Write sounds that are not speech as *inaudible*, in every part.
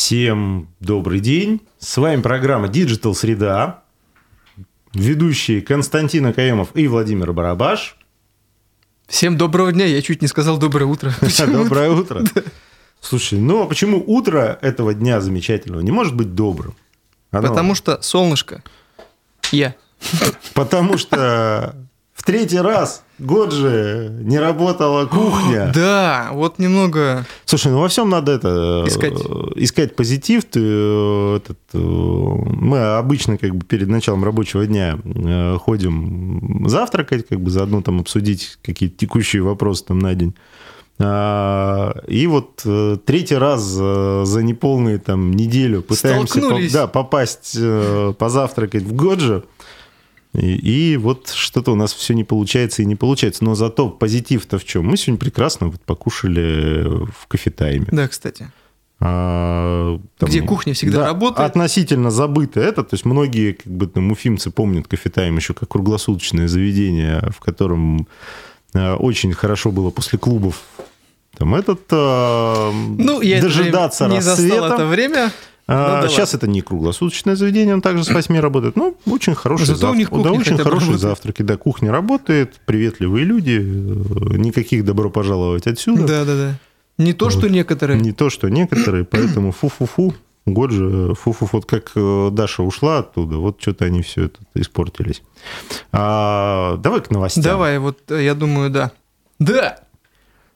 Всем добрый день. С вами программа Digital Среда. Ведущие Константин Акаемов и Владимир Барабаш. Всем доброго дня. Я чуть не сказал доброе утро. *laughs* Доброе утро. Слушай, ну а почему утро этого дня замечательного не может быть добрым? Оно- Потому что солнышко. Я. Потому что в третий раз год же не работала кухня. *laughs* Да, вот немного... Слушай, ну во всем надо это э, Искать. искать позитив. Ты, э, этот, э, мы обычно как бы перед началом рабочего дня ходим завтракать, как бы заодно там обсудить какие-то текущие вопросы там на день. А, И вот третий раз за, неполную там неделю пытаемся по- да, попасть позавтракать в Годжи. И, и вот что-то у нас все не получается и не получается. Но зато позитив-то в чем? Мы сегодня прекрасно вот покушали в кафетайме. Да, кстати. А, там, Где кухня всегда да, работает. Относительно забыто это. То есть многие как бы там уфимцы помнят кафетайм еще как круглосуточное заведение, в котором э, очень хорошо было после клубов там этот э, Ну, я дожидаться не рассвета. это время. А, Ну, сейчас это не круглосуточное заведение, он также с 8 работает. Ну, очень хороший Зато у них завтрак. Да, очень хорошие работает. завтраки. Да, кухня работает, приветливые люди, э, никаких добро пожаловать отсюда. Да, да, да. Не то, что некоторые. Не то, что некоторые, *clears throat* поэтому фу-фу-фу. Год же, фу-фу-фу. Вот как э, Даша ушла оттуда, вот что-то они все это испортились. А, давай к новостям. Давай, вот э, я думаю, да. Да!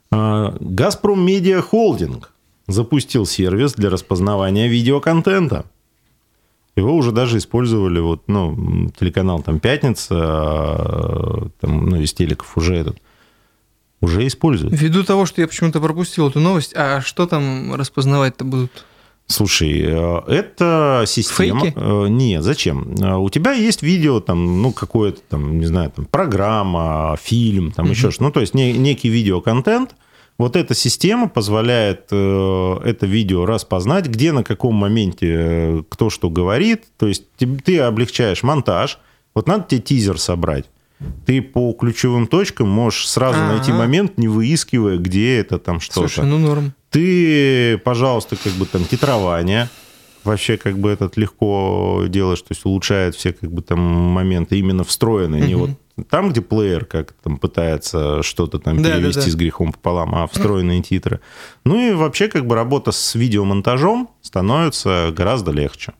А, Газпром Медиа Холдинг запустил сервис для распознавания видеоконтента. Его уже даже использовали, вот, ну, телеканал там «Пятница», а, там, ну, из телеков уже этот, уже используют. Ввиду того, что я почему-то пропустил эту новость, а что там распознавать-то будут? Слушай, э, это система... Фейки? Э, Нет, зачем? Э, У тебя есть видео, там, ну, какое-то там, не знаю, там, программа, фильм, там, еще что Ну, то есть не- некий видеоконтент. Вот эта система позволяет э, это видео распознать, где, на каком моменте э, кто что говорит. То есть ты, ты облегчаешь монтаж. Вот надо тебе тизер собрать. Ты по ключевым точкам можешь сразу Ага. найти момент, не выискивая, где это там что-то Слушай, ну норм. ты, пожалуйста, как бы там титрование, вообще как бы этот легко делаешь, то есть улучшает все как бы там моменты именно встроенные, не вот там, где плеер как там пытается что-то там Да, да, перевести да. с грехом пополам, а встроенные титры. Ну и вообще как бы работа с видеомонтажом становится гораздо легче.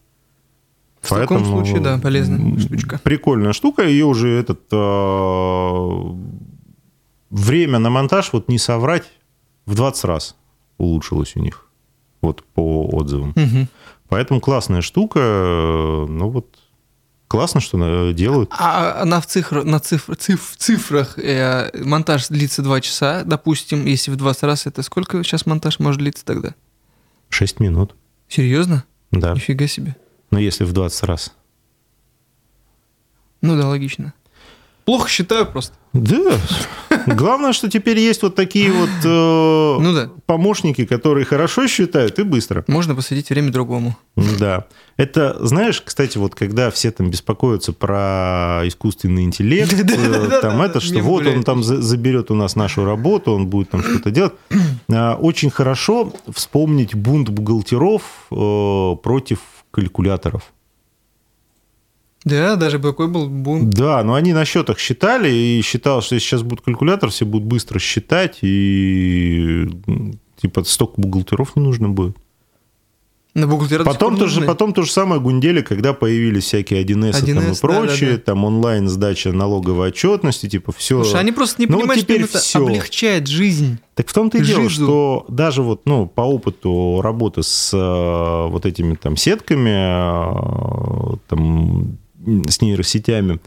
В таком Поэтому, случае, да, полезная штучка. Прикольная штука, ее уже этот э, время на монтаж, вот не соврать, в 20 раз улучшилось у них, вот по отзывам. Мгм. Поэтому классная штука, ну вот классно, что делают. А она в, цифр, на цифр, циф- цифрах э, монтаж длится 2 часа, допустим, если в 20 раз, это сколько сейчас монтаж может длиться тогда? 6 минут, Серьезно? да. Нифига себе. Но если в 20 раз. Ну да, логично. Плохо считаю просто. Да. Главное, что теперь есть вот такие вот э, Ну да. помощники, которые хорошо считают и быстро. Можно посвятить время другому. Да. Это, знаешь, кстати, вот когда все там беспокоятся про искусственный интеллект, *laughs* э, там это, что вот он там за- заберет у нас нашу работу, он будет там что-то делать. А, Очень хорошо вспомнить бунт бухгалтеров э, против калькуляторов. Да, даже такой был бунт. Да, но они на счетах считали и считал, что если сейчас будет калькулятор, все будут быстро считать, и типа столько бухгалтеров не нужно будет. На бухгалтера Потом то, же, потом то же самое гундели, когда появились всякие 1С, там и 1С, прочее, да-да-да. там онлайн сдача налоговой отчетности, типа все. Слушай, они просто не Ну вот понимают, что им теперь это всё. облегчает жизнь. Так в том-то и дело, что даже вот, ну, по опыту работы с э, вот этими там сетками, э, там, с нейросетями,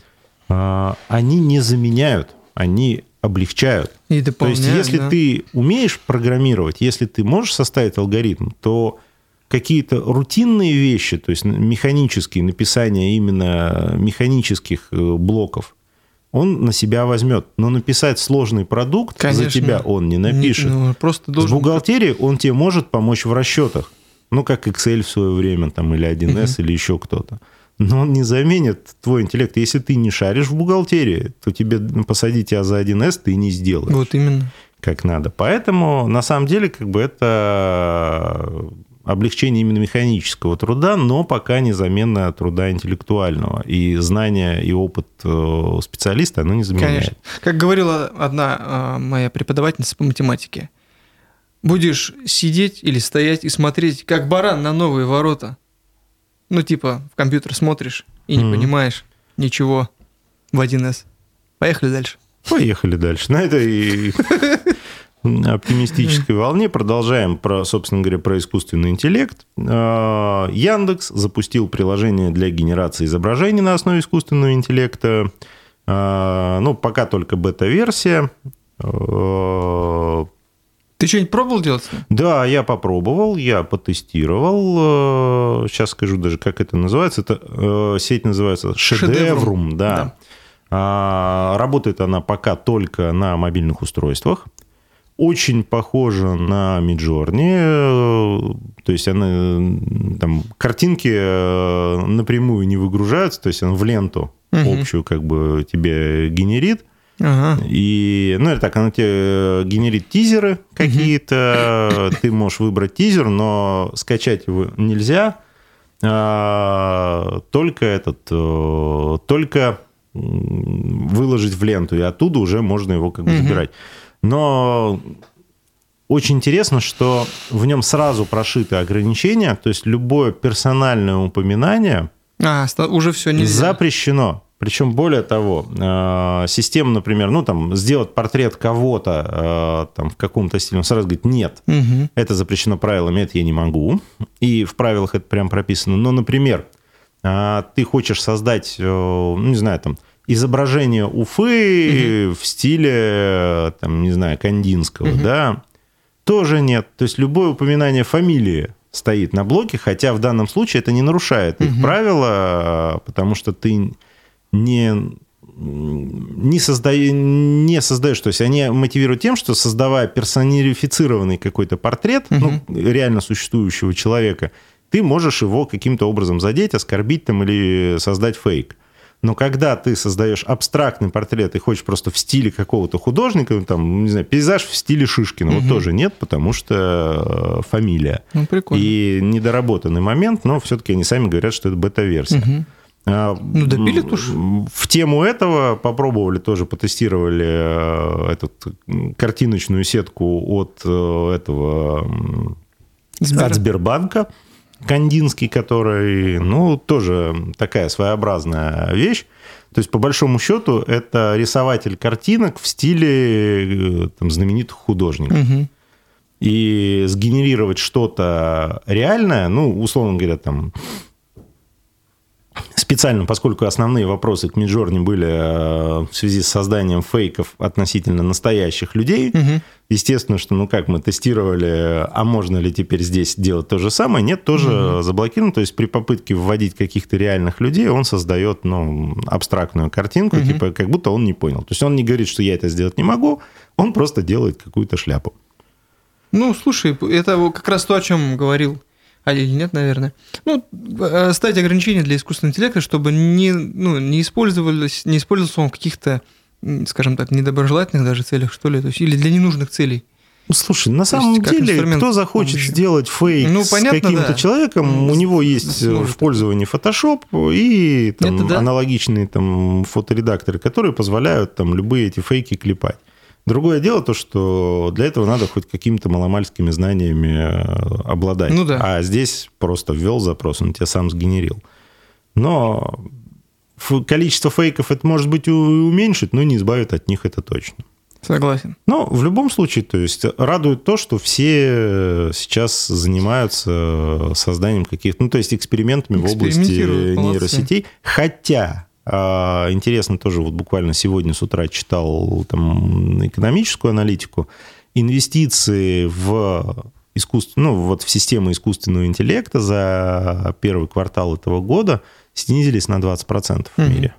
э, они не заменяют, они облегчают. И То есть, если да. ты умеешь программировать, если ты можешь составить алгоритм, то какие-то рутинные вещи, то есть механические, написание именно механических э, блоков, он на себя возьмет. Но написать сложный продукт за Конечно. тебя он не Не- напишет. ну, просто С должен... бухгалтерией он тебе может помочь в расчетах. Ну, как Excel в свое время, там, или 1С, или еще кто-то. Но он не заменит твой интеллект. Если ты не шаришь в бухгалтерии, то тебе посадить тебя за 1С ты не сделаешь Вот именно. как надо. Поэтому, на самом деле, как бы это облегчение именно механического труда, но пока не замена труда интеллектуального. И знания и опыт э, специалиста оно не заменяет. Конечно. Как говорила одна а, моя преподавательница по математике, будешь сидеть или стоять и смотреть, как баран на новые ворота. Ну, типа, в компьютер смотришь и не mm-hmm. понимаешь ничего в 1С. Поехали дальше. Поехали дальше. На этой *laughs* оптимистической волне продолжаем про, собственно говоря, про искусственный интеллект. А, Яндекс запустил приложение для генерации изображений на основе искусственного интеллекта. А, ну, пока только бета-версия. А, Ты что-нибудь пробовал делать? Да, я попробовал, я потестировал. Сейчас скажу даже, как это называется. Это сеть называется Шедеврум, да. да. Работает она пока только на мобильных устройствах. Очень похожа на Миджорни, то есть она там картинки э, напрямую не выгружаются, то есть она в ленту угу. общую как бы тебе генерит. Ага. И, ну, это так, она тебе генерит тизеры какие-то, угу. *coughs* ты можешь выбрать тизер, но скачать его нельзя, а, только этот, э, только выложить в ленту, и оттуда уже можно его как бы угу. забирать. Но очень интересно, что в нем сразу прошиты ограничения, то есть любое персональное упоминание а, уже все нельзя. запрещено. Причем более того, э, система, например, ну там сделать портрет кого-то э, там в каком-то стиле, он сразу говорит нет, угу. это запрещено правилами, это я не могу. И в правилах это прям прописано. Но, например, э, ты хочешь создать, ну не знаю там изображение Уфы угу. в стиле, там, не знаю, Кандинского, угу. да, тоже нет. То есть любое упоминание фамилии стоит на блоке, хотя в данном случае это не нарушает их угу. правила, потому что ты не не, созда... не создаешь, то есть они мотивируют тем, что создавая персонифицированный какой-то портрет, угу. ну, реально существующего человека, ты можешь его каким-то образом задеть, оскорбить там или создать фейк. Но когда ты создаешь абстрактный портрет и хочешь просто в стиле какого-то художника, ну, там, не знаю, пейзаж в стиле Шишкина, угу. вот тоже нет, потому что э, фамилия. Ну, прикольно. И недоработанный момент, но все-таки они сами говорят, что это бета-версия. Угу. Ну, допили тоже. В тему этого попробовали тоже, потестировали э, эту картиночную сетку от э, этого Сбер. от Сбербанка. Кандинский, который, ну, тоже такая своеобразная вещь. То есть, по большому счету, это рисователь картинок в стиле э, там, знаменитых художников. Угу. И сгенерировать что-то реальное, ну, условно говоря, там, специально, поскольку основные вопросы к Миджорни были э, в связи с созданием фейков относительно настоящих людей, угу. естественно, что, ну как мы тестировали, а можно ли теперь здесь делать то же самое, нет, тоже угу. заблокировано. То есть при попытке вводить каких-то реальных людей он создает, ну, абстрактную картинку, угу. типа как будто он не понял. То есть он не говорит, что я это сделать не могу, он просто делает какую-то шляпу. Ну, слушай, это как раз то, о чем говорил а или нет, наверное. Ну, э, ставить ограничения для искусственного интеллекта, чтобы не, ну, не использовались, не использовался он в каких-то, скажем так, недоброжелательных даже целях, что ли, то есть, или для ненужных целей. Ну, слушай, на самом деле, кто захочет помощи. сделать фейк ну, понятно, с каким-то да. человеком, ну, у него есть в пользовании Photoshop и там, да. аналогичные там, фоторедакторы, которые позволяют там, любые эти фейки клепать. Другое дело то, что для этого надо хоть какими-то маломальскими знаниями э, обладать. Ну да. А здесь просто ввел запрос, он тебя сам сгенерил. Но количество фейков это может быть уменьшить, но не избавит от них это точно. Согласен. Но в любом случае, то есть радует то, что все сейчас занимаются созданием каких-то, ну то есть экспериментами в области нейросетей, хотя а, интересно тоже, вот буквально сегодня с утра читал там экономическую аналитику. Инвестиции в искусство, ну, вот в систему искусственного интеллекта за первый квартал этого года снизились на 20% в мире.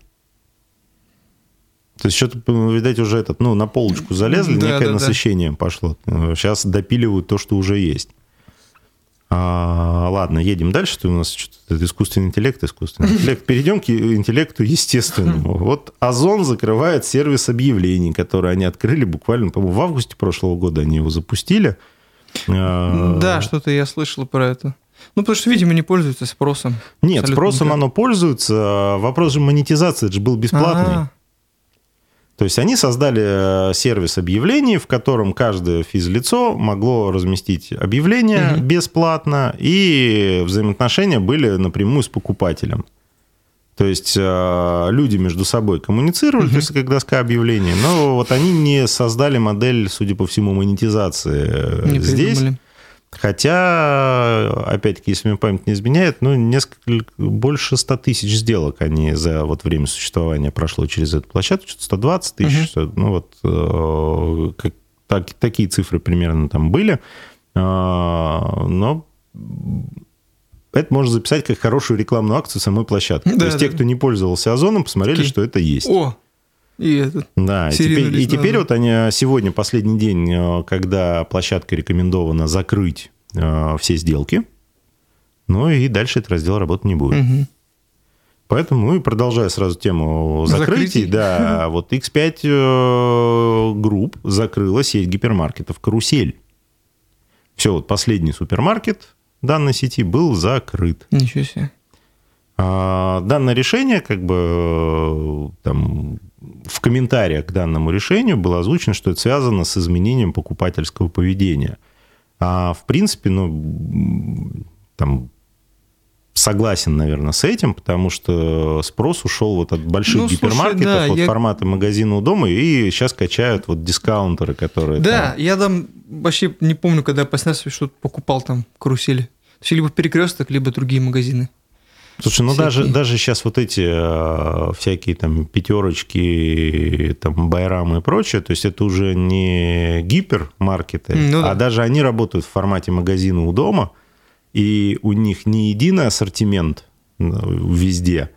То есть что-то, видать, уже этот, ну, на полочку залезли, да, некое да, насыщение да. пошло. Сейчас допиливают то, что уже есть. А, ладно, едем дальше. Что у нас что-то искусственный интеллект, искусственный интеллект. *laughs* Перейдем к интеллекту естественному. Вот Озон закрывает сервис объявлений, который они открыли буквально, по-моему, в августе прошлого года они его запустили. Э, Да, что-то я слышал про это. Ну, потому что, видимо, не пользуются спросом. Нет, спросом никак. оно пользуется. Вопрос же монетизации, это же был бесплатный. А, То есть они создали э, сервис объявлений, в котором каждое физлицо могло разместить объявление Мгм. бесплатно, и взаимоотношения были напрямую с покупателем. То есть э, люди между собой коммуницировали, то есть как доска объявлений, но вот они не создали модель, судя по всему, монетизации э, не здесь. придумали. Хотя, опять-таки, если мне память не изменяет, ну, несколько, больше 100 тысяч сделок они за вот время существования прошло через эту площадку, что-то 120 тысяч, что- ну, вот э, как- так- такие цифры примерно там были. А, Но это можно записать как хорошую рекламную акцию самой площадки. Да, То есть те, да. кто не пользовался Озоном, посмотрели, Такие, что это есть. О, и этот. Да, и теперь, и теперь вот они сегодня последний день, э, когда площадка рекомендована закрыть э, все сделки, ну и дальше этот раздел работать не будет. Мгм. Поэтому, ну и продолжая сразу тему закрытий, Закрытий. да, *laughs* вот X5 э, групп закрыла сеть гипермаркетов «Карусель». Все, вот последний супермаркет данной сети был закрыт. Ничего себе. А, Данное решение, как бы э, там в комментариях к данному решению было озвучено, что это связано с изменением покупательского поведения. А в принципе, ну, там согласен, наверное, с этим, потому что спрос ушел вот от больших Ну, слушай, гипермаркетов, да, от я- формата магазина у дома, и сейчас качают вот дискаунтеры, которые... Да, там- я там вообще не помню, когда я раз что-то покупал там карусели. То есть либо перекресток, либо другие магазины. Слушай, ну всякие. даже, даже сейчас вот эти э, всякие там пятерочки, там байрамы и прочее, то есть это уже не гипермаркеты, Ну да. а даже они работают в формате магазина у дома, и у них не единый ассортимент э, везде,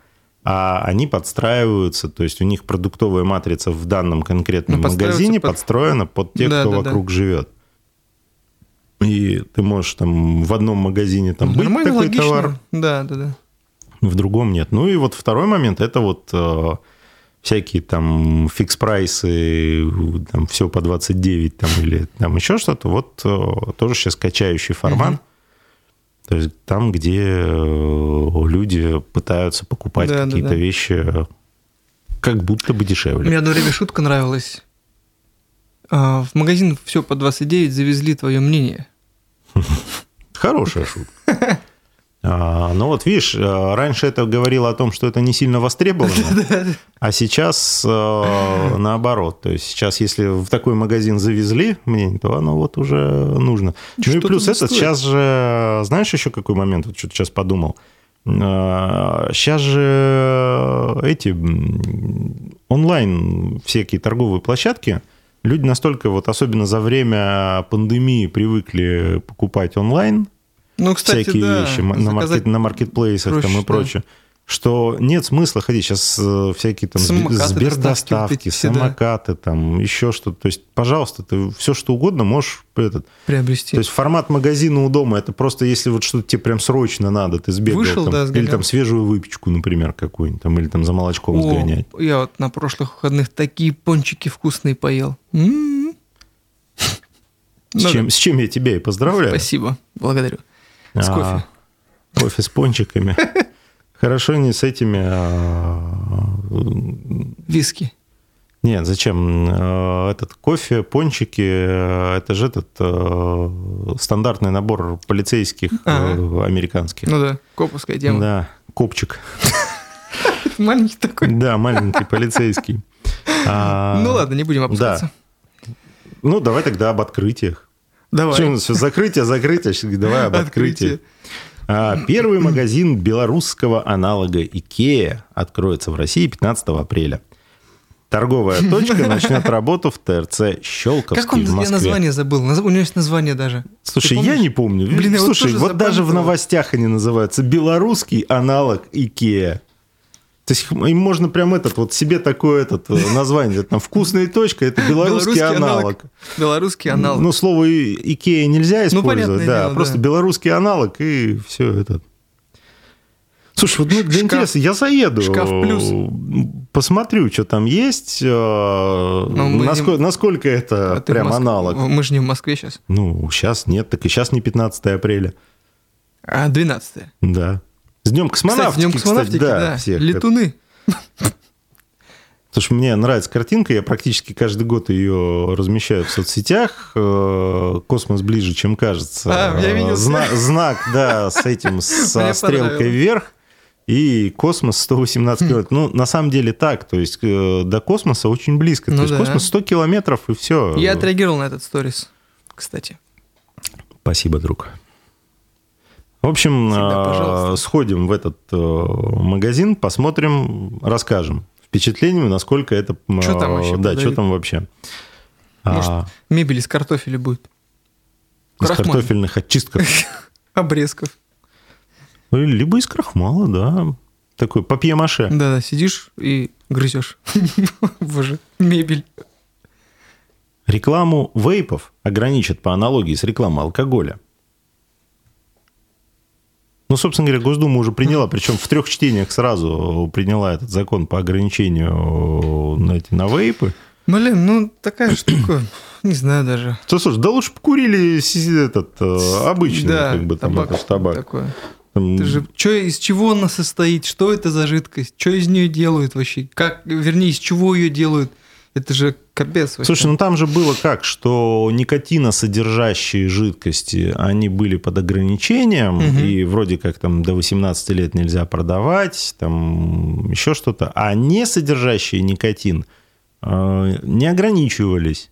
а они подстраиваются, то есть у них продуктовая матрица в данном конкретном Ну, магазине под- подстроена под тех, Да, кто да, да. вокруг живет. И ты можешь там в одном магазине там быть Нормально, такой логично. товар, Да, да, да. В другом нет. Ну и вот второй момент это вот э, всякие там фикс-прайсы, там все по 29 там, или там еще что-то. Вот э, тоже сейчас качающий формат. То есть там, где э, люди пытаются покупать Да, да, какие-то да. вещи э, как будто бы дешевле. Мне одно время шутка нравилась. А, В магазин все по 29 завезли твое мнение. Хорошая шутка. А, ну вот видишь, э, раньше это говорило о том, что это не сильно востребовано, *laughs* а сейчас э, наоборот. То есть сейчас, если в такой магазин завезли мнение, то оно вот уже нужно. Ну и Что-то плюс это стоит. сейчас же, знаешь еще какой момент, вот что-то сейчас подумал. Сейчас же эти онлайн всякие торговые площадки, люди настолько вот, особенно за время пандемии, привыкли покупать онлайн, Ну, кстати, всякие да, вещи на, маркет, на маркетплейсах там проще, и прочее. Что нет смысла ходить. Сейчас э, всякие там Самокаты, Сбер- Сбердоставки, эти все, да. самокаты, там еще что-то. То есть, пожалуйста, ты все что угодно можешь этот. приобрести. То есть формат магазина у дома это просто если вот что-то тебе прям срочно надо, ты сбегал Вышел, там, да, или там свежую выпечку, например, какую-нибудь там, или там за молочком О, сгонять. я вот на прошлых выходных такие пончики вкусные поел. М. С, Ну чем, да, с чем я тебя и поздравляю. Спасибо, благодарю. С А, кофе. Кофе с пончиками. *laughs* Хорошо не с этими... а, Виски. Нет, зачем? Э, Этот кофе, пончики, э, это же этот э, стандартный набор полицейских Ага. американских. Ну да, коповская тема. Да, копчик. *laughs* Маленький такой. Да, маленький полицейский. *laughs* А, Ну ладно, не будем опускаться. Ну, давай тогда об открытиях. Давай. Что у нас все закрытие, закрытие, сейчас давай об открытии. Открытие. А, Первый магазин белорусского аналога Икея откроется в России 15 апреля. Торговая точка начнет работу в ТРЦ Щелковский Как он, в я Москве. название забыл. У него есть название даже. Слушай, я не помню. Блин, я вот Слушай, тоже вот даже в новостях они называются белорусский аналог Икея. То есть им можно прям этот вот себе такое этот э, название, там вкусная точка, это белорусский, аналог. Белорусский аналог. Ну, слово «и- Икея нельзя Ну, использовать, понятное да, дело, просто да. белорусский аналог и все это. Слушай, вот ну, для Шкаф- интереса я заеду. шкаф плюс. Посмотрю, что там есть. э, Ну, насколько, не- насколько это А прям Моск- аналог. Мы же не в Москве сейчас. Ну, сейчас нет, так и сейчас не 15 апреля. А 12 Да. С днем Кстати, космонавтики, днем космонавтики, кстати, да. всех. Летуны. Слушай, мне нравится картинка, я практически каждый год ее размещаю в соцсетях. Э, Космос ближе, чем кажется. А, я видел. Э, зна- Знак, да, с этим, *laughs* со Мне стрелкой вверх. И космос 118 *laughs* километров. Ну, на самом деле так. То есть э, до космоса очень близко. Ну То есть да. космос 100 километров и все. Я отреагировал на этот сторис, кстати. Спасибо, друг. В общем, Всегда э, сходим в этот э, магазин, посмотрим, расскажем впечатлениями, насколько это... Чё там вообще Да, что продают? там вообще. Может, А, Мебель из картофеля будет. из крахмал. картофельных очистков. *laughs* Обрезков. Ну, Либо из крахмала, да. Такой папье-маше. Да-да, сидишь и грызешь. *laughs* Боже, мебель. Рекламу вейпов ограничат по аналогии с рекламой алкоголя. Ну, собственно говоря, Госдума уже приняла, причем в трех чтениях сразу приняла этот закон по ограничению на, эти, на вейпы. Блин, ну такая штука, *clears throat* не знаю даже. Что, слушай, да лучше покурили этот э, обычный, да, как бы там табак, этот табак. такое. Там, Ты же, чё, из чего она состоит? Что это за жидкость? Что из нее делают вообще? Как, вернее, из чего ее делают? Это же капец вообще. Слушай, ну там же было как, что никотиносодержащие жидкости, они были под ограничением, Мгм. и вроде как там до 18 лет нельзя продавать, там еще что-то, а не содержащие никотин э, не ограничивались.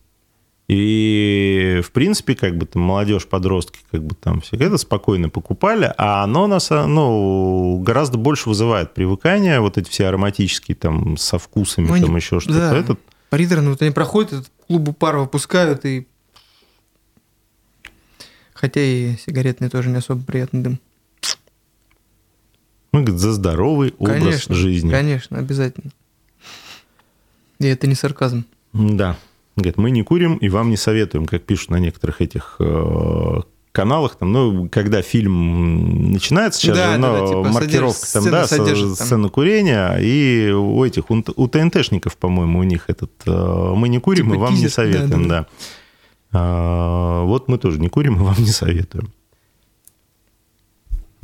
И, в принципе, как бы там молодежь, подростки, как бы там все это спокойно покупали, а оно нас, ну, гораздо больше вызывает привыкание, вот эти все ароматические там со вкусами, Ну, там еще что-то. да. Этот, Приторно, вот они проходят, этот клубу пар выпускают, и... Хотя и сигаретный тоже не особо приятный дым. Ну, говорит, за здоровый образ конечно, жизни. Конечно, обязательно. И это не сарказм. Да. Говорит, мы не курим и вам не советуем, как пишут на некоторых этих э, каналах. Там, ну, когда фильм начинается, сейчас Да, же да, ну, да, типа маркировка содержит- там, сцена да, со- содержит там. сцена курения, и у этих, у, у ТНТшников, по-моему, у них этот э, мы не курим Типа и вам не тизер, советуем, да, да. А, вот мы тоже не курим и вам не советуем.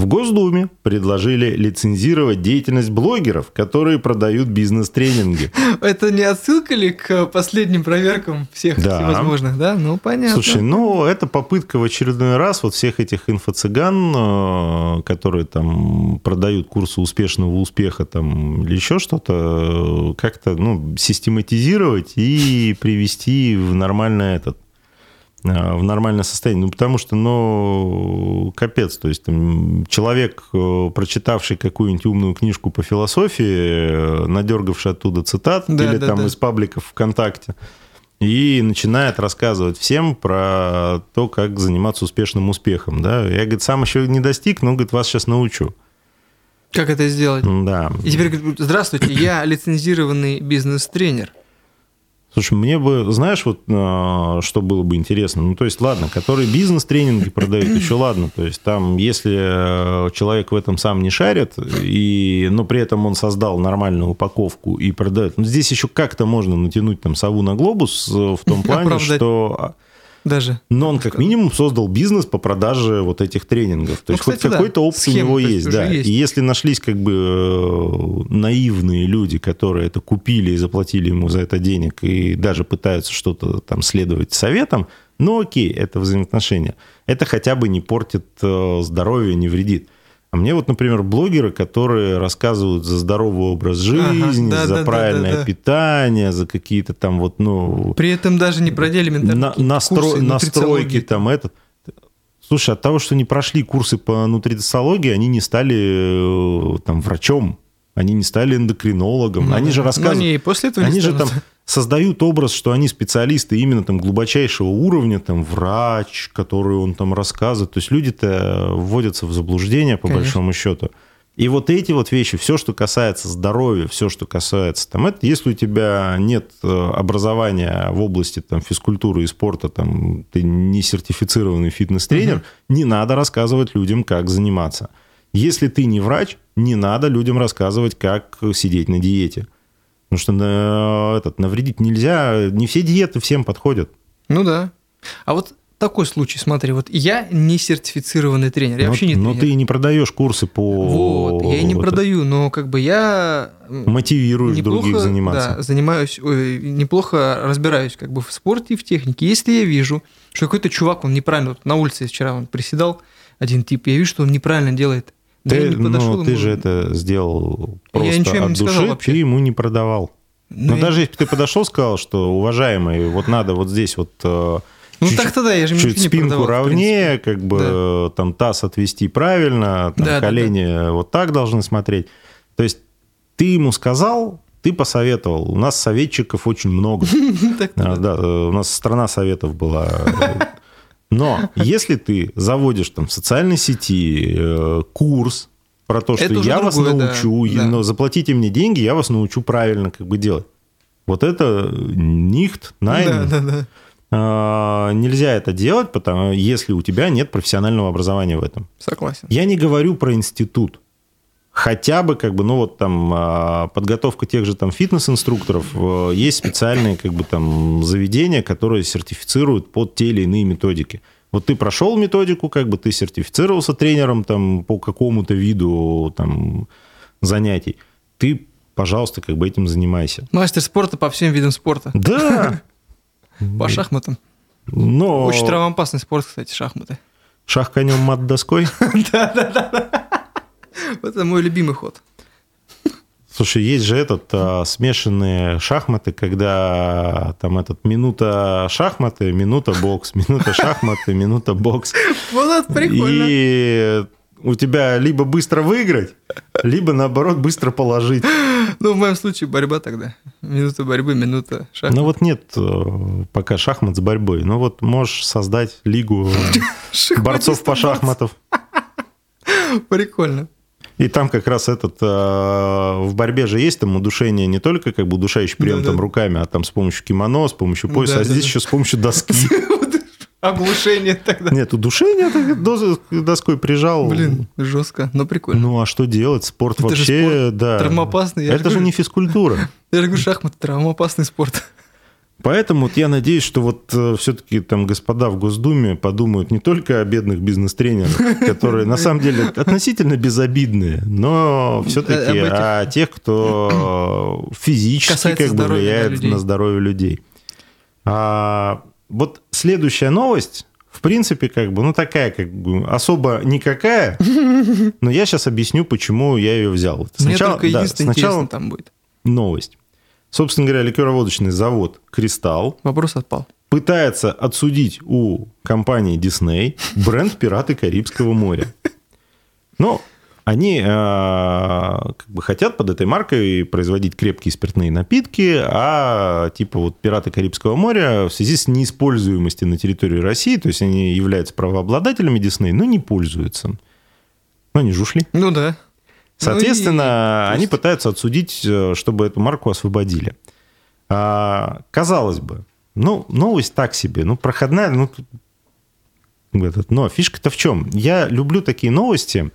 В Госдуме предложили лицензировать деятельность блогеров, которые продают бизнес-тренинги. *laughs* Это не отсылка ли к последним проверкам всех Да. всевозможных, да? Ну, понятно. Слушай, ну, это попытка в очередной раз вот всех этих инфо-цыган, э, которые там продают курсы успешного успеха там или еще что-то, э, как-то, ну, систематизировать и привести в нормальное этот в нормальное состояние. Ну, потому что, ну, капец. То есть, там, человек, э, прочитавший какую-нибудь умную книжку по философии, э, надергавший оттуда цитат, Да, или да, там да. из пабликов ВКонтакте, и начинает рассказывать всем про то, как заниматься успешным успехом. Да? Я, говорит, сам еще не достиг, но, говорит, вас сейчас научу. Как это сделать? Да. И теперь говорит, здравствуйте, я лицензированный бизнес-тренер. Слушай, мне бы, знаешь, вот а, что было бы интересно? Ну, то есть, ладно, которые бизнес-тренинги продают, еще ладно. То есть, там, если э, человек в этом сам не шарит, и, но при этом он создал нормальную упаковку и продает, ну, здесь еще как-то можно натянуть там сову на глобус э, в том плане, Оправдать. что... Даже. Но он как минимум создал бизнес по продаже вот этих тренингов. То Ну, есть кстати, хоть да. какой-то опыт у Схема, него то есть, да. есть. И если нашлись как бы э, наивные люди, которые это купили и заплатили ему за это денег, и даже пытаются что-то там следовать советам, ну окей, это взаимоотношения. Это хотя бы не портит э, здоровье, не вредит. А мне вот, например, блогеры, которые рассказывают за здоровый образ жизни, да, за да, правильное да, да. питание, за какие-то там вот, ну, При этом даже не пройдя элементарно на- настро- курсы настройки там этот. Слушай, от того, что не прошли курсы по нутрициологии, они не стали э, там врачом, они не стали эндокринологом, Ну они же Но рассказывают. они и после этого не Они же там создают образ, что они специалисты именно там глубочайшего уровня, там врач, который он там рассказывает. То есть люди-то вводятся в заблуждение по Конечно. большому счету. И вот эти вот вещи, все, что касается здоровья, все, что касается там, это если у тебя нет э, образования в области там физкультуры и спорта, там ты не сертифицированный фитнес-тренер, не надо рассказывать людям, как заниматься. Если ты не врач, не надо людям рассказывать, как сидеть на диете. Потому что на, этот, навредить нельзя, не все диеты всем подходят. Ну да. А вот такой случай, смотри, вот я не сертифицированный тренер, я но, вообще не но тренер. ты не продаешь курсы по... Вот, я и не вот продаю, но как бы я Мотивируешь неплохо, других заниматься. Да, занимаюсь, ой, неплохо разбираюсь как бы в спорте и в технике. Если я вижу, что какой-то чувак, он неправильно, вот на улице вчера он приседал, один тип, я вижу, что он неправильно делает. Да я Ты, не подошел ну, ты ему. же это сделал Я просто ничего ему от не сказал души, вообще. ты ему не продавал. Ну, Но я- даже если бы ты подошел, сказал, что, уважаемый, вот надо вот здесь вот э, Ну чуть- так тогда я же ему чуть ничего не спинку продавал, ровнее, как бы э, там таз отвести правильно, там Да, да, колени вот так должны смотреть. То есть ты ему сказал, ты посоветовал. У нас советчиков очень много. *laughs* А, да. Да, э, у нас страна советов была. *laughs* Но если ты заводишь там в социальной сети э, курс про то, что Это уже я вас другое, да, научу, да. но заплатите мне деньги, я вас научу правильно как бы делать. Вот это нихт, найн. Да, да, да. А, Нельзя это делать, потому если у тебя нет профессионального образования в этом. Согласен. Я не говорю про институт. Хотя бы, как бы, ну вот там а, подготовка тех же там фитнес-инструкторов, э, есть специальные как бы там заведения, которые сертифицируют под те или иные методики. Вот ты прошел методику, как бы ты сертифицировался тренером там по какому-то виду там занятий, ты, пожалуйста, как бы этим занимайся. Мастер спорта по всем видам спорта. Да, *laughs* По шахматам. но Очень травмоопасный спорт, кстати, шахматы. шах конем мат доской. *laughs* Это мой любимый ход. Слушай, есть же этот а, смешанные шахматы, когда там этот минута шахматы, минута бокс, минута шахматы, минута бокс. Вот это прикольно. И у тебя либо быстро выиграть, либо наоборот быстро положить. Ну, в моем случае борьба тогда. Минута борьбы, минута шахмат. Ну вот нет э, пока шахмат с борьбой. Ну вот можешь создать лигу *laughs* борцов по шахматам. *laughs* Прикольно. И там как раз этот э, в борьбе же есть там удушение не только как бы удушающий прием Да-да. там руками, а там с помощью кимоно, с помощью пояса, а Да-да-да. здесь еще с помощью доски. *laughs* Оглушение тогда. Нет, удушение доской прижал. Блин, жестко, но прикольно. Ну а что делать? Спорт Это же вообще, спорт да. травмоопасный, я Это же говорю. не физкультура. *laughs* Я же говорю, шахматы травмоопасный спорт. Поэтому вот я надеюсь, что вот все-таки там господа в Госдуме подумают не только о бедных бизнес-тренерах, *laughs* которые на самом деле относительно безобидные, но все-таки этих. о тех, кто *clears throat* физически как бы да, влияет на здоровье людей. А, вот следующая новость, в принципе, как бы, ну такая, как бы, особо никакая, *laughs* но я сейчас объясню, почему я ее взял. Вот Мне сначала- только да, единственное сначала интересно там будет. новость. Собственно говоря, ликероводочный завод «Кристалл» Вопрос отпал. пытается отсудить у компании Disney бренд «Пираты Карибского моря». Но они э, как бы хотят под этой маркой производить крепкие спиртные напитки, а типа вот «Пираты Карибского моря» в связи с неиспользуемостью на территории России, то есть они являются правообладателями Disney, но не пользуются. Ну, они же ушли. Ну да. Соответственно, Ну и- они пытаются отсудить, э, чтобы эту марку освободили. А, казалось бы, ну, новость так себе, ну, проходная, ну, этот, но фишка-то в чем? Я люблю такие новости,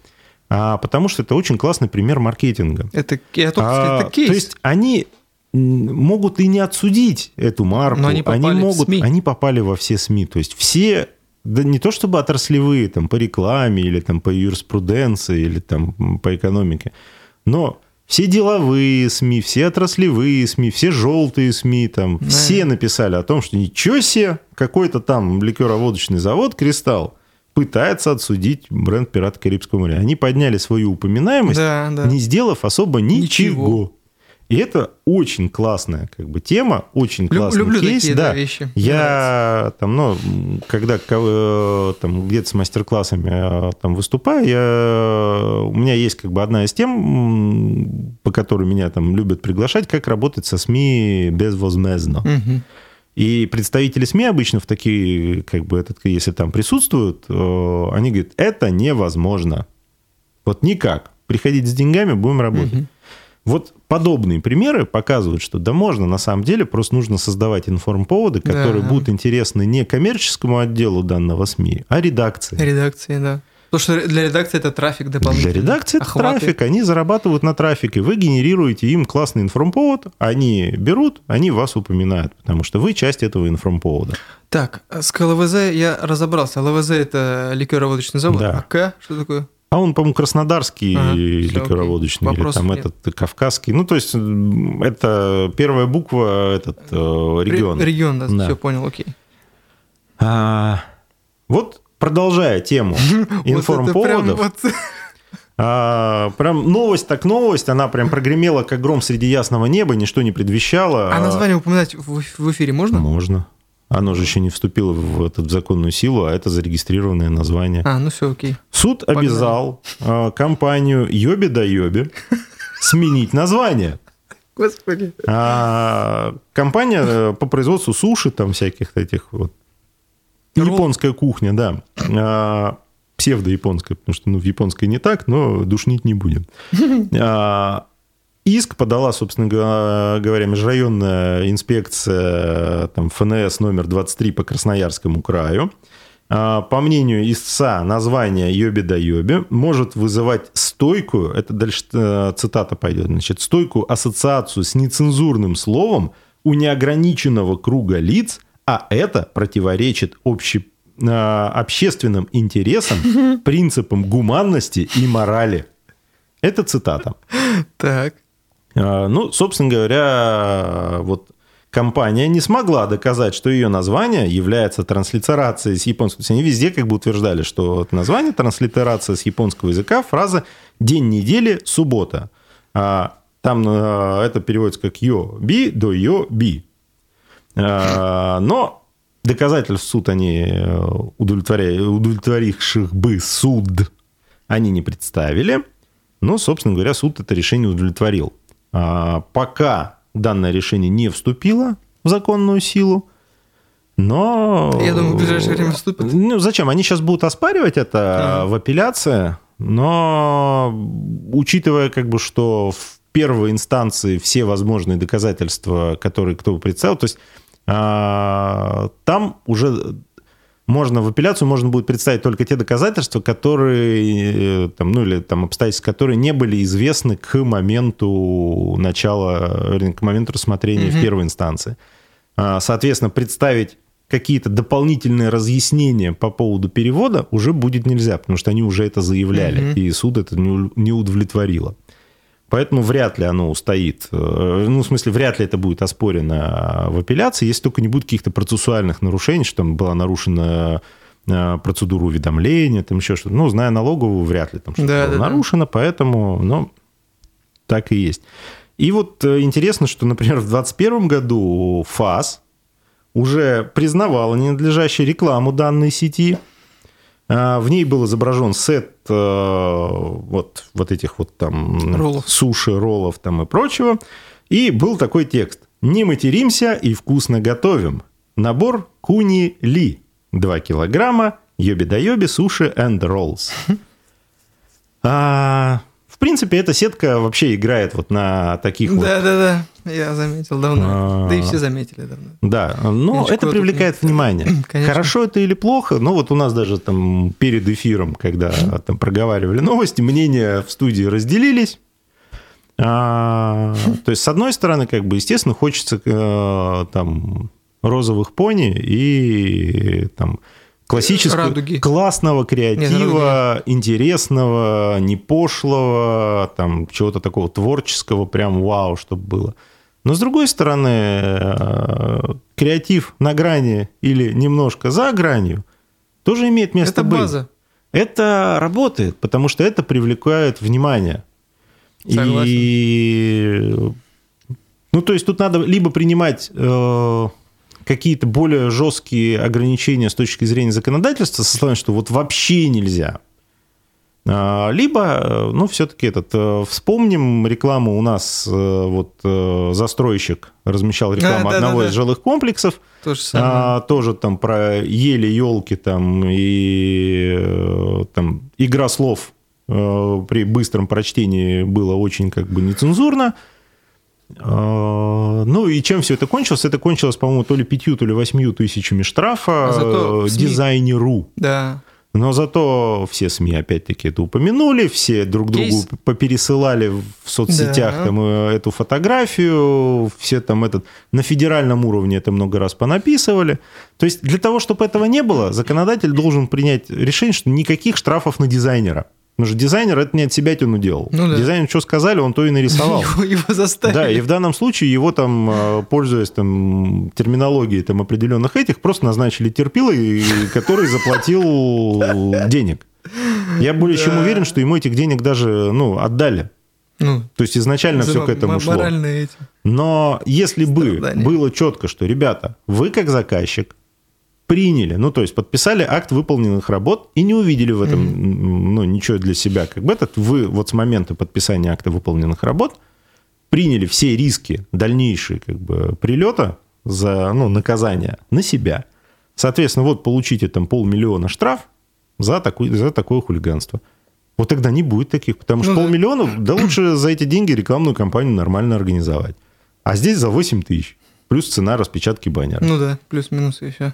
а, потому что это очень классный пример маркетинга. Это, я только А, это кейс. То есть они могут и не отсудить эту марку, Но они попали в могут, СМИ. они попали во все СМИ. То есть все, да не то чтобы отраслевые, там, по рекламе или там, по юриспруденции или там, по экономике, но все деловые СМИ, все отраслевые СМИ, все желтые СМИ, там, Да. все написали о том, что ничего себе, какой-то там ликероводочный завод «Кристалл» пытается отсудить бренд «Пираты Карибского моря». Они подняли свою упоминаемость, Да, да. не сделав особо ничего. Ничего. И это очень классная как бы тема, очень классный люблю кейс. такие, да. да, вещи. Я там, ну, когда э, там где-то с мастер-классами э, там выступаю, я, у меня есть как бы одна из тем, по которой меня там любят приглашать, как работать со СМИ безвозмездно. Мгм. И представители СМИ обычно в такие, как бы, этот, если там присутствуют, э, они говорят, это невозможно. Вот никак. Приходите с деньгами, будем работать. Мгм. Вот подобные примеры показывают, что да можно, на самом деле, просто нужно создавать информповоды, которые Да. будут интересны не коммерческому отделу данного СМИ, а редакции. Редакции, да. Потому что для редакции это трафик дополнительный. Для редакции это Охваты. трафик, они зарабатывают на трафике, вы генерируете им классный информповод, они берут, они вас упоминают, потому что вы часть этого информповода. Так, с КЛВЗ я разобрался. ЛВЗ это ликероводочный завод, Да. а К что такое? А он, по-моему, краснодарский Ага, ликероводочный, или там нет. этот кавказский. Ну, то есть, это первая буква, этот э, регион. Ре- Регион, да, Да. все понял, окей. А, вот продолжая тему *laughs* информповодов, вот- а, прям новость так новость, она прям прогремела как гром среди ясного неба, ничто не предвещало. А название упоминать в в эфире можно? Можно. Оно же еще не вступило в, этот, в законную силу, а это зарегистрированное название. А, ну все, окей. Суд Погнали. обязал а, компанию Йоби да Йоби сменить название. Господи. А, компания э, по производству суши, там всяких этих вот. Ролл. Японская кухня, да. А, псевдо-японская, потому что ну, в японской не так, но душнить не будем. *laughs* А, Иск подала, собственно говоря, межрайонная инспекция там, ФНС номер 23 по Красноярскому краю. А, По мнению истца, название «Йоби да Йоби» может вызывать стойкую, это дальше э, цитата пойдет, значит, стойкую ассоциацию с нецензурным словом у неограниченного круга лиц, а это противоречит общей э, общественным интересам, *laughs* принципам гуманности и морали. Это цитата. Так. А, Ну, собственно говоря, вот компания не смогла доказать, что ее название является транслитерацией с японского. Они везде как бы утверждали, что название транслитерация с японского языка фраза «день недели, суббота». А Там э, это переводится как «йо-би» до «йо-би». А, Но доказательств суд они э, удовлетворивших бы суд они не представили. Но, собственно говоря, суд это решение удовлетворил. А, Пока данное решение не вступило в законную силу, но... Я думаю, в ближайшее время вступит. Ну, зачем? Они сейчас будут оспаривать это Ага. в апелляции, но учитывая, как бы, что в первой инстанции все возможные доказательства, которые кто бы представил, то есть а, там уже можно в апелляцию можно будет представить только те доказательства, которые э, там, ну или там обстоятельства, которые не были известны к моменту начала, к моменту рассмотрения в Мгм. первой инстанции. А, Соответственно, представить какие-то дополнительные разъяснения по поводу перевода уже будет нельзя, потому что они уже это заявляли, Мгм. и суд это не удовлетворило. Поэтому вряд ли оно устоит. Э, Ну, в смысле, вряд ли это будет оспорено в апелляции, если только не будет каких-то процессуальных нарушений, что там была нарушена э, процедура уведомления, там еще что-то. Ну, зная налоговую, вряд ли там что-то Да, было да, да. нарушено, поэтому, ну, так и есть. И вот э, интересно, что, например, в 2021 году ФАС уже признавала ненадлежащей рекламу данной сети. А, В ней был изображен сет э, вот, вот этих вот там Роллов. суши, роллов там и прочего. И был такой текст. «Не материмся и вкусно готовим. Набор куни ли. 2 килограмма. Йоби да йоби суши and rolls». *laughs* А, в принципе, эта сетка вообще играет вот на таких вот Да-да-да, я заметил давно. А. Да и все заметили давно. Да, но Ничего это привлекает не- внимание. Конечно. Хорошо это или плохо, но вот у нас даже там перед эфиром, когда там проговаривали новости, мнения в студии разделились. А, то есть, с одной стороны, как бы, естественно, хочется э, там розовых пони и там классического, Радуги. классного креатива, Нет, интересного, не пошлого, там чего-то такого творческого, прям вау, чтобы было. Но с другой стороны, э, креатив на грани или немножко за гранью тоже имеет место Это быть. база. Это работает, потому что это привлекает внимание. И ну, то есть тут надо либо принимать э, какие-то более жесткие ограничения с точки зрения законодательства, со словами, что вот вообще нельзя. А, Либо, э, ну, все-таки этот, э, вспомним рекламу у нас, э, вот застройщик размещал рекламу А, да, одного да, из да. жилых комплексов, То же самое. а, тоже там про ели, елки там и там игра слов при быстром прочтении было очень как бы нецензурно. А, Ну и чем все это кончилось? Это кончилось, по-моему, то ли пятью, то ли восьмью тысячами штрафа А зато СМИ. дизайнеру Да. Но зато все СМИ опять-таки это упомянули, все друг другу Кейс. попересылали в соцсетях Да. там э, эту фотографию, все там этот на федеральном уровне это много раз понаписывали. То есть для того, чтобы этого не было, законодатель должен принять решение, что никаких штрафов на дизайнера. Потому что дизайнер это не от себя тяну делал. Ну да. Дизайнер что сказали, он то и нарисовал. Его, его заставили. Да, и в данном случае его там, э, пользуясь там терминологией там определенных этих, просто назначили терпилой, который заплатил *laughs* денег. Я более чем уверен, что ему этих денег даже ну, отдали. Ну, То есть изначально все к этому шло. эти. Но если бы было четко, что, ребята, вы как заказчик приняли, ну, то есть подписали акт выполненных работ и не увидели в этом м, ну, ничего для себя, как бы этот, вы вот с момента подписания акта выполненных работ приняли все риски дальнейшие как бы прилета за ну, наказание на себя. Соответственно, вот получите там полмиллиона штраф за, такой, за такое хулиганство. Вот тогда не будет таких, потому что Ну да. полмиллиона, да лучше *clears throat* за эти деньги рекламную кампанию нормально организовать. А здесь за 8 тысяч. Плюс цена распечатки баннера. Ну да, плюс-минус и все.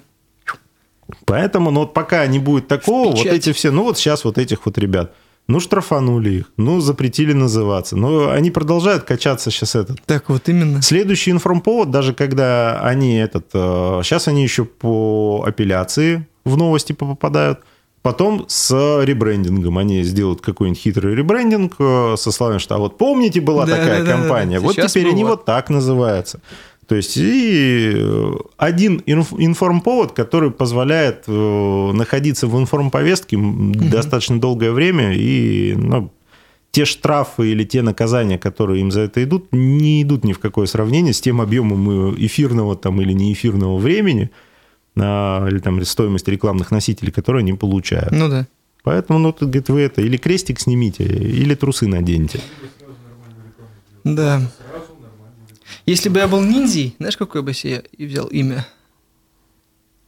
Поэтому, ну вот пока не будет такого, вот эти все, ну вот сейчас вот этих вот ребят, ну штрафанули их, ну запретили называться, но они продолжают качаться сейчас этот. Так вот именно. Следующий информповод, даже когда они этот, сейчас они еще по апелляции в новости попадают, потом с ребрендингом они сделают какой-нибудь хитрый ребрендинг э, со словами, что а вот помните была Да, такая да, да, да, компания, да. вот Сейчас теперь мы они вот так называются. То есть и э, один инф- информповод, который позволяет э, находиться в информповестке м, достаточно долгое время, и ну, те штрафы или те наказания, которые им за это идут, не идут ни в какое сравнение с тем объемом э, эфирного там, или неэфирного времени, а, или там стоимость рекламных носителей, которые они получают. Ну да. Поэтому, ну, тут, говорит, вы это, или крестик снимите, или трусы наденьте. Да. Если бы я был ниндзей, знаешь, какое бы себе и взял имя?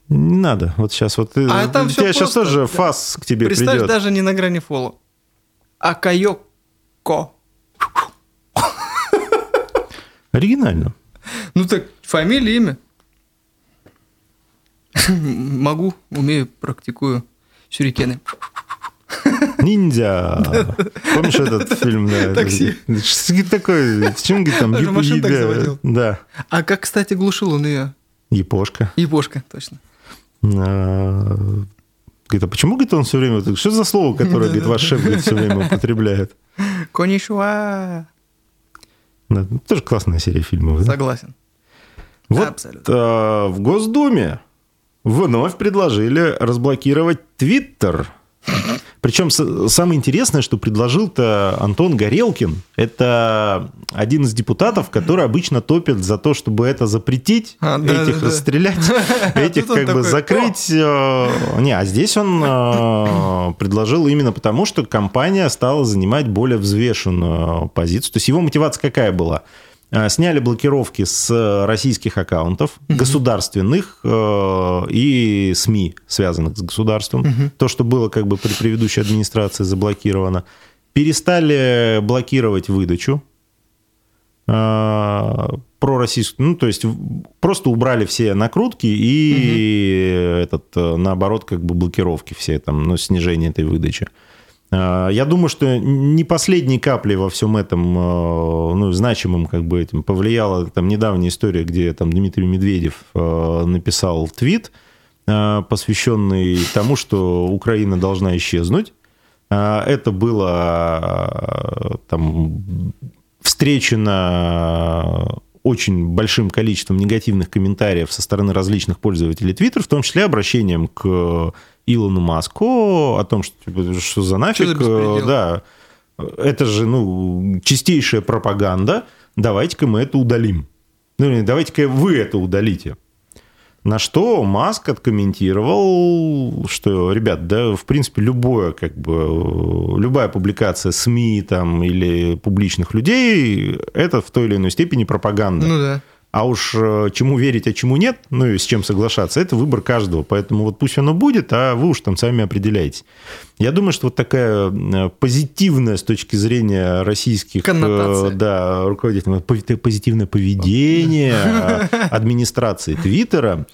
Не надо. Вот сейчас вот... э, А там тебя сейчас тоже фас к тебе Представь, придет. даже не на грани фола. Акайоко. Оригинально. Ну так, фамилия, имя. Могу, умею, практикую. Сюрикены. Ниндзя. Помнишь этот *laughs* фильм? Да, Такси. Что такое? С чем там? Машину так заводил. Да. А как, кстати, глушил он ее? Япошка. Япошка, точно. А, Говорит, а почему, говорит, он все время... Что за слово, которое, говорит, ваш шеф говорит, все время употребляет? Конишуа. Да, тоже классная серия фильмов. да? Согласен. Вот Абсолютно. а, в Госдуме вновь предложили разблокировать Твиттер. Причем самое интересное, что предложил-то Антон Горелкин. Это один из депутатов, который обычно топит за то, чтобы это запретить, А, да, этих да, да. расстрелять, *laughs* этих Тут он как бы такой, закрыть. э, Не, а здесь он э, предложил именно потому, что компания стала занимать более взвешенную позицию. То есть его мотивация какая была? Э, Сняли блокировки с российских аккаунтов, государственных э, и СМИ, связанных с государством. То, что было как бы при предыдущей администрации заблокировано. Перестали блокировать выдачу э, пророссийскую, ну, то есть просто убрали все накрутки и этот, э, наоборот, как бы блокировки все, там, ну, снижение этой выдачи. Э, Я думаю, что не последней каплей во всем этом, э, ну, значимым как бы этим повлияла там недавняя история, где там Дмитрий Медведев э, написал твит, посвященный тому, что Украина должна исчезнуть. А, Это было там встречено очень большим количеством негативных комментариев со стороны различных пользователей Twitter, в том числе обращением к Илону Маску о том, что, типа, что за нафиг, за беспредел? э, да, это же ну, чистейшая пропаганда, давайте-ка мы это удалим. Ну, давайте-ка вы это удалите. На что Маск откомментировал, что, ребят, да, в принципе, любое, как бы, любая публикация СМИ там, или публичных людей, это в той или иной степени пропаганда. Ну да. А уж э, чему верить, а чему нет, ну и с чем соглашаться, это выбор каждого. Поэтому вот пусть оно будет, а вы уж там сами определяетесь. Я думаю, что вот такая э, позитивная с точки зрения российских э, Коннотация. да, руководителей, пози- позитивное поведение *laughs* администрации Твиттера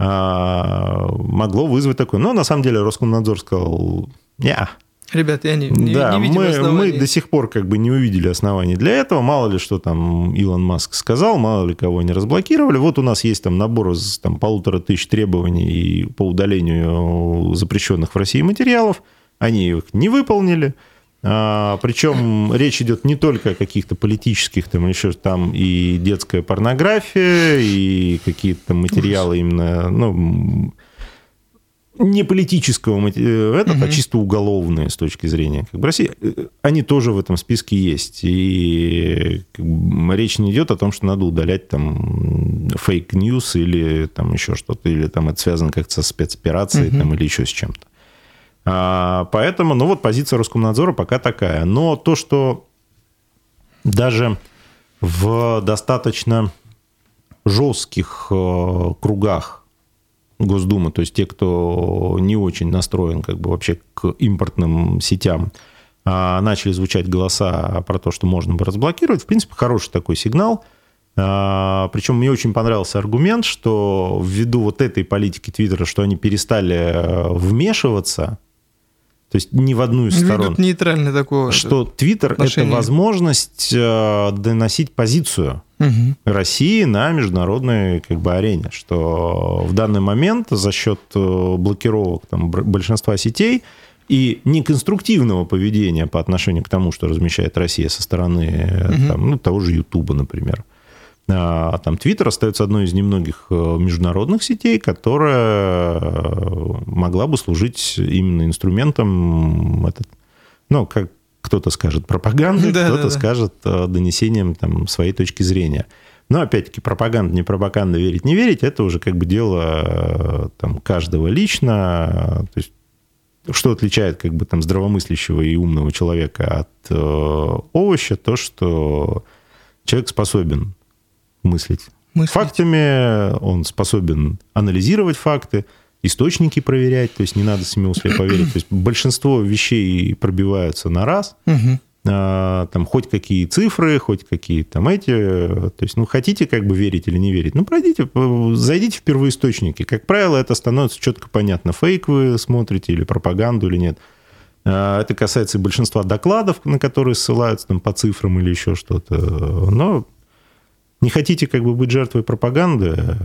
могло вызвать такое. Но на самом деле Роскомнадзор сказал, не, Ребят, я не, не, да, не видим мы, оснований. мы до сих пор как бы не увидели оснований для этого. Мало ли, что там Илон Маск сказал, мало ли кого не разблокировали. Вот у нас есть там набор из там, полутора тысяч требований по удалению запрещенных в России материалов. Они их не выполнили. А, причем речь идет не только о каких-то политических, там еще там и детская порнография, и какие-то материалы именно, ну, не политического э, этот, а Мгм. чисто уголовные с точки зрения как бы, России, э, они тоже в этом списке есть. И как бы, речь не идет о том, что надо удалять там fake news или там еще что-то, или там это связано как-то со спецоперацией Мгм. там, или еще с чем-то. А, поэтому, ну вот позиция Роскомнадзора пока такая. Но то, что даже в достаточно жестких э, кругах Госдумы, то есть те, кто не очень настроен как бы вообще к импортным сетям, а, начали звучать голоса про то, что можно бы разблокировать. В принципе, хороший такой сигнал. А, Причем мне очень понравился аргумент, что ввиду вот этой политики Твиттера, что они перестали э, вмешиваться, то есть ни в одну из сторон, Ведут нейтральный такой. что Твиттер – это возможность э, доносить позицию Мгм. России на международной как бы, арене, что в данный момент за счет э, блокировок там, большинства сетей и неконструктивного поведения по отношению к тому, что размещает Россия со стороны Мгм. там, ну, того же Ютуба, например, а там Твиттер остается одной из немногих э, международных сетей, которая могла бы служить именно инструментом, этот, ну, как кто-то скажет пропаганды, *laughs* Да, кто-то да, да. скажет э, донесением там, своей точки зрения. Но опять-таки пропаганда, не пропаганда, верить, не верить, это уже как бы дело э, там, каждого лично. То есть что отличает как бы там здравомыслящего и умного человека от э, овоща, то, что человек способен мыслить Мыслить. фактами, он способен анализировать факты, источники проверять, то есть не надо семью слепо поверить. То есть большинство вещей пробиваются на раз, а, там хоть какие цифры, хоть какие там эти, то есть, ну, хотите как бы верить или не верить, ну, пройдите, э, зайдите в первоисточники. Как правило, это становится четко понятно, фейк вы смотрите или пропаганду или нет. А, Это касается и большинства докладов, на которые ссылаются там по цифрам или еще что-то. Но не хотите как бы быть жертвой пропаганды,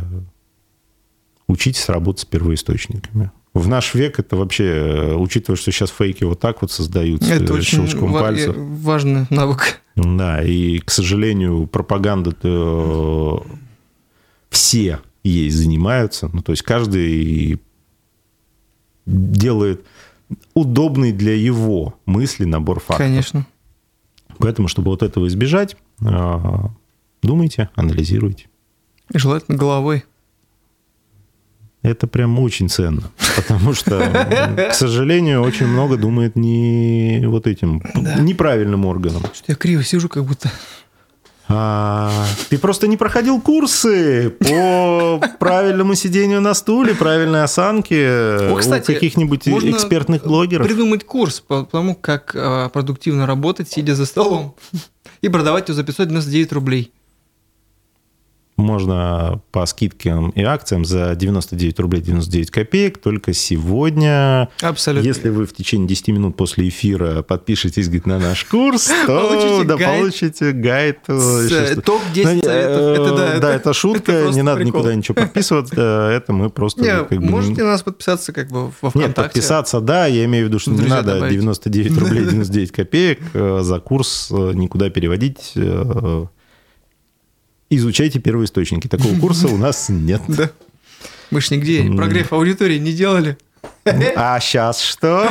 учитесь работать с первоисточниками. В наш век это вообще, э, учитывая, что сейчас фейки вот так вот создаются Это э, очень ва- пальцев. э, важный навык. Да, и, к сожалению, пропаганда все ей занимаются. Ну, то есть каждый делает удобный для его мысли набор фактов. Конечно. Поэтому, чтобы вот этого избежать, э, думайте, анализируйте. И желательно головой. Это прям очень ценно, потому что, к сожалению, очень много думает не вот этим неправильным органом. Что я криво сижу, как будто. А, ты просто не проходил курсы по правильному сидению на стуле, правильной осанке О, кстати, у каких-нибудь экспертных блогеров. Придумать курс по тому, как э, продуктивно работать, сидя за столом, и продавать его за 599 рублей. Можно по скидкам и акциям за 99 рублей 99 копеек. Только сегодня, Абсолютно. если вы в течение 10 минут после эфира подпишетесь говорит, на наш курс, *laughs* то Получите да, гайд получите гайд. э, С, э, что- Топ-10 Ну, не, советов. Это э, да, да, это шутка, не надо прикол. никуда ничего подписываться. Это мы просто... Не, как бы, можете на нас подписаться как бы во Нет, подписаться, да, я имею в виду, что не надо добавить. 99 рублей *laughs* 99 копеек за курс никуда переводить. Изучайте первоисточники. Такого курса у нас нет. Да. Мы ж нигде прогрев аудитории не делали. А сейчас что?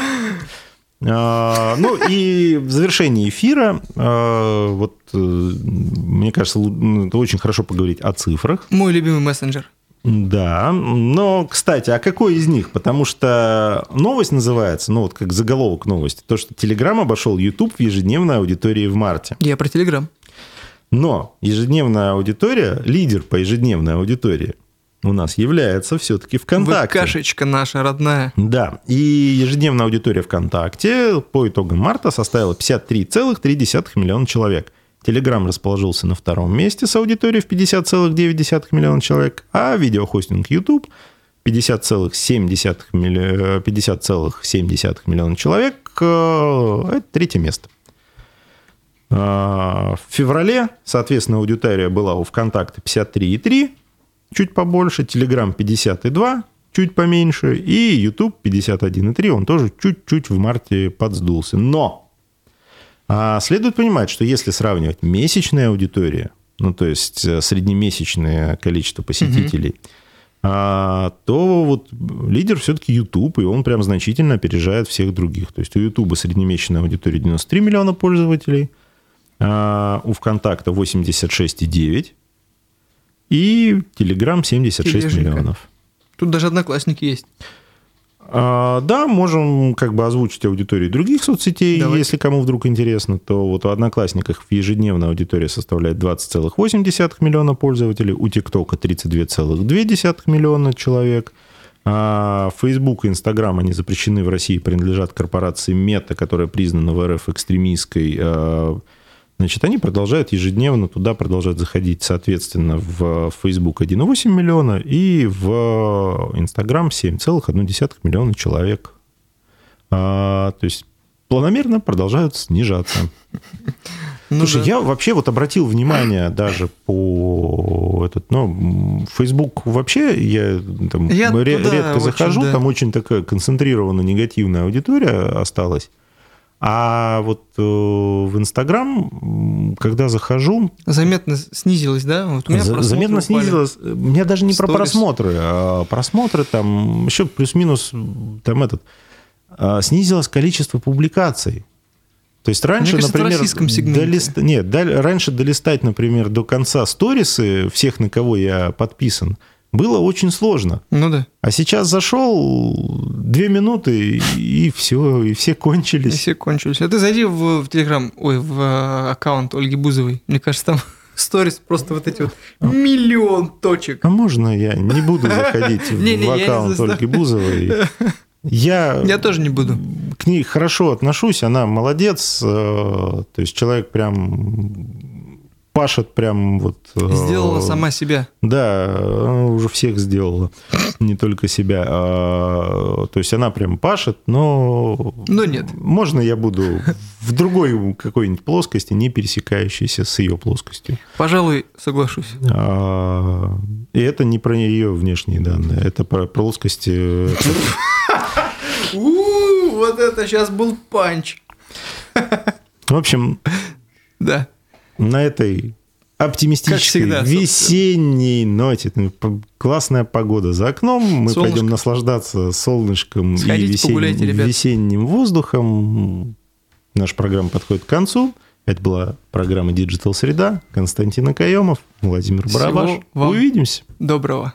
А, Ну и в завершении эфира, э, вот э, мне кажется, ну, это очень хорошо поговорить о цифрах. Мой любимый мессенджер. Да, но, кстати, а какой из них? Потому что новость называется, ну вот как заголовок новости, то, что Telegram обошел YouTube в ежедневной аудитории в марте. Я про Телеграм. Но ежедневная аудитория, лидер по ежедневной аудитории у нас является все-таки ВКонтакте. Кашечка наша родная. Да, и ежедневная аудитория ВКонтакте по итогам марта составила 53,3 миллиона человек. Телеграм расположился на втором месте с аудиторией в 50,9 миллиона человек, а видеохостинг YouTube 50,7 милли... 50,7 миллиона человек. э, Это третье место. А, В феврале, соответственно, аудитория была у ВКонтакте 53,3, чуть побольше, Телеграм 52, чуть поменьше, и YouTube 51,3, он тоже чуть-чуть в марте подсдулся. Но а, следует понимать, что если сравнивать месячная аудитория, ну то есть э, среднемесячное количество посетителей, а, то вот лидер все-таки YouTube, и он прям значительно опережает всех других. То есть у YouTube среднемесячная аудитория 93 миллиона пользователей, у ВКонтакта 86,9 и Telegram 76 Тележенька. миллионов. Тут даже одноклассники есть. А, да, можем как бы озвучить аудиторию других соцсетей, Давайте. если кому вдруг интересно, то вот у Одноклассниках ежедневная аудитория составляет 20,8 миллиона пользователей, у ТикТока 32,2 миллиона человек, а Facebook и Instagram, они запрещены в России, принадлежат корпорации Мета, которая признана в РФ экстремистской. Значит, они продолжают ежедневно туда продолжать заходить, соответственно, в Facebook 1,8 миллиона и в Instagram 7,1 миллиона человек. А, то есть планомерно продолжают снижаться. Ну Слушай, да. я вообще вот обратил внимание даже по этот, ну, Facebook вообще я там Я ре- туда редко захожу, да. там очень такая концентрированная негативная аудитория осталась. А вот э, в Инстаграм, когда захожу, Заметно снизилось, да? Вот у меня за- заметно упали. снизилось. У меня даже не про Сторис. просмотры, а просмотры там еще плюс-минус там этот а, снизилось количество публикаций. То есть раньше, кажется, в например, российском долист- нет, дал- раньше долистать, например, до конца сторисы всех, на кого я подписан, было очень сложно. Ну да. А сейчас зашел две минуты и все, и все И кончились. все кончились. А ты зайди в, в Телеграм, ой, в э, аккаунт Ольги Бузовой. Мне кажется, там *laughs* сторис просто вот эти вот миллион точек. А можно я не буду *laughs* заходить в аккаунт. Ольги Бузовой? Я, Я тоже не буду. к ней хорошо отношусь, она молодец, э, то есть человек прям пашет прям вот... э, Сделала сама себя. Да, она уже всех сделала, *sniffs* не только себя. А, То есть она прям пашет, но... Но нет. Можно я буду в другой какой-нибудь плоскости, не пересекающейся с ее плоскостью. Пожалуй, соглашусь. А, И это не про ее внешние данные, это про плоскости... Вот это сейчас был панч. В общем, Да. На этой оптимистической Как всегда, весенней ноте. ну, Классная погода за окном. Мы Солнышко. пойдем наслаждаться солнышком Сходите, и весен- погуляйте, ребят. весенним воздухом. Наша программа подходит к концу. Это была программа Digital Среда. Константин Акаемов, Владимир Всего Барабаш. Увидимся. Доброго.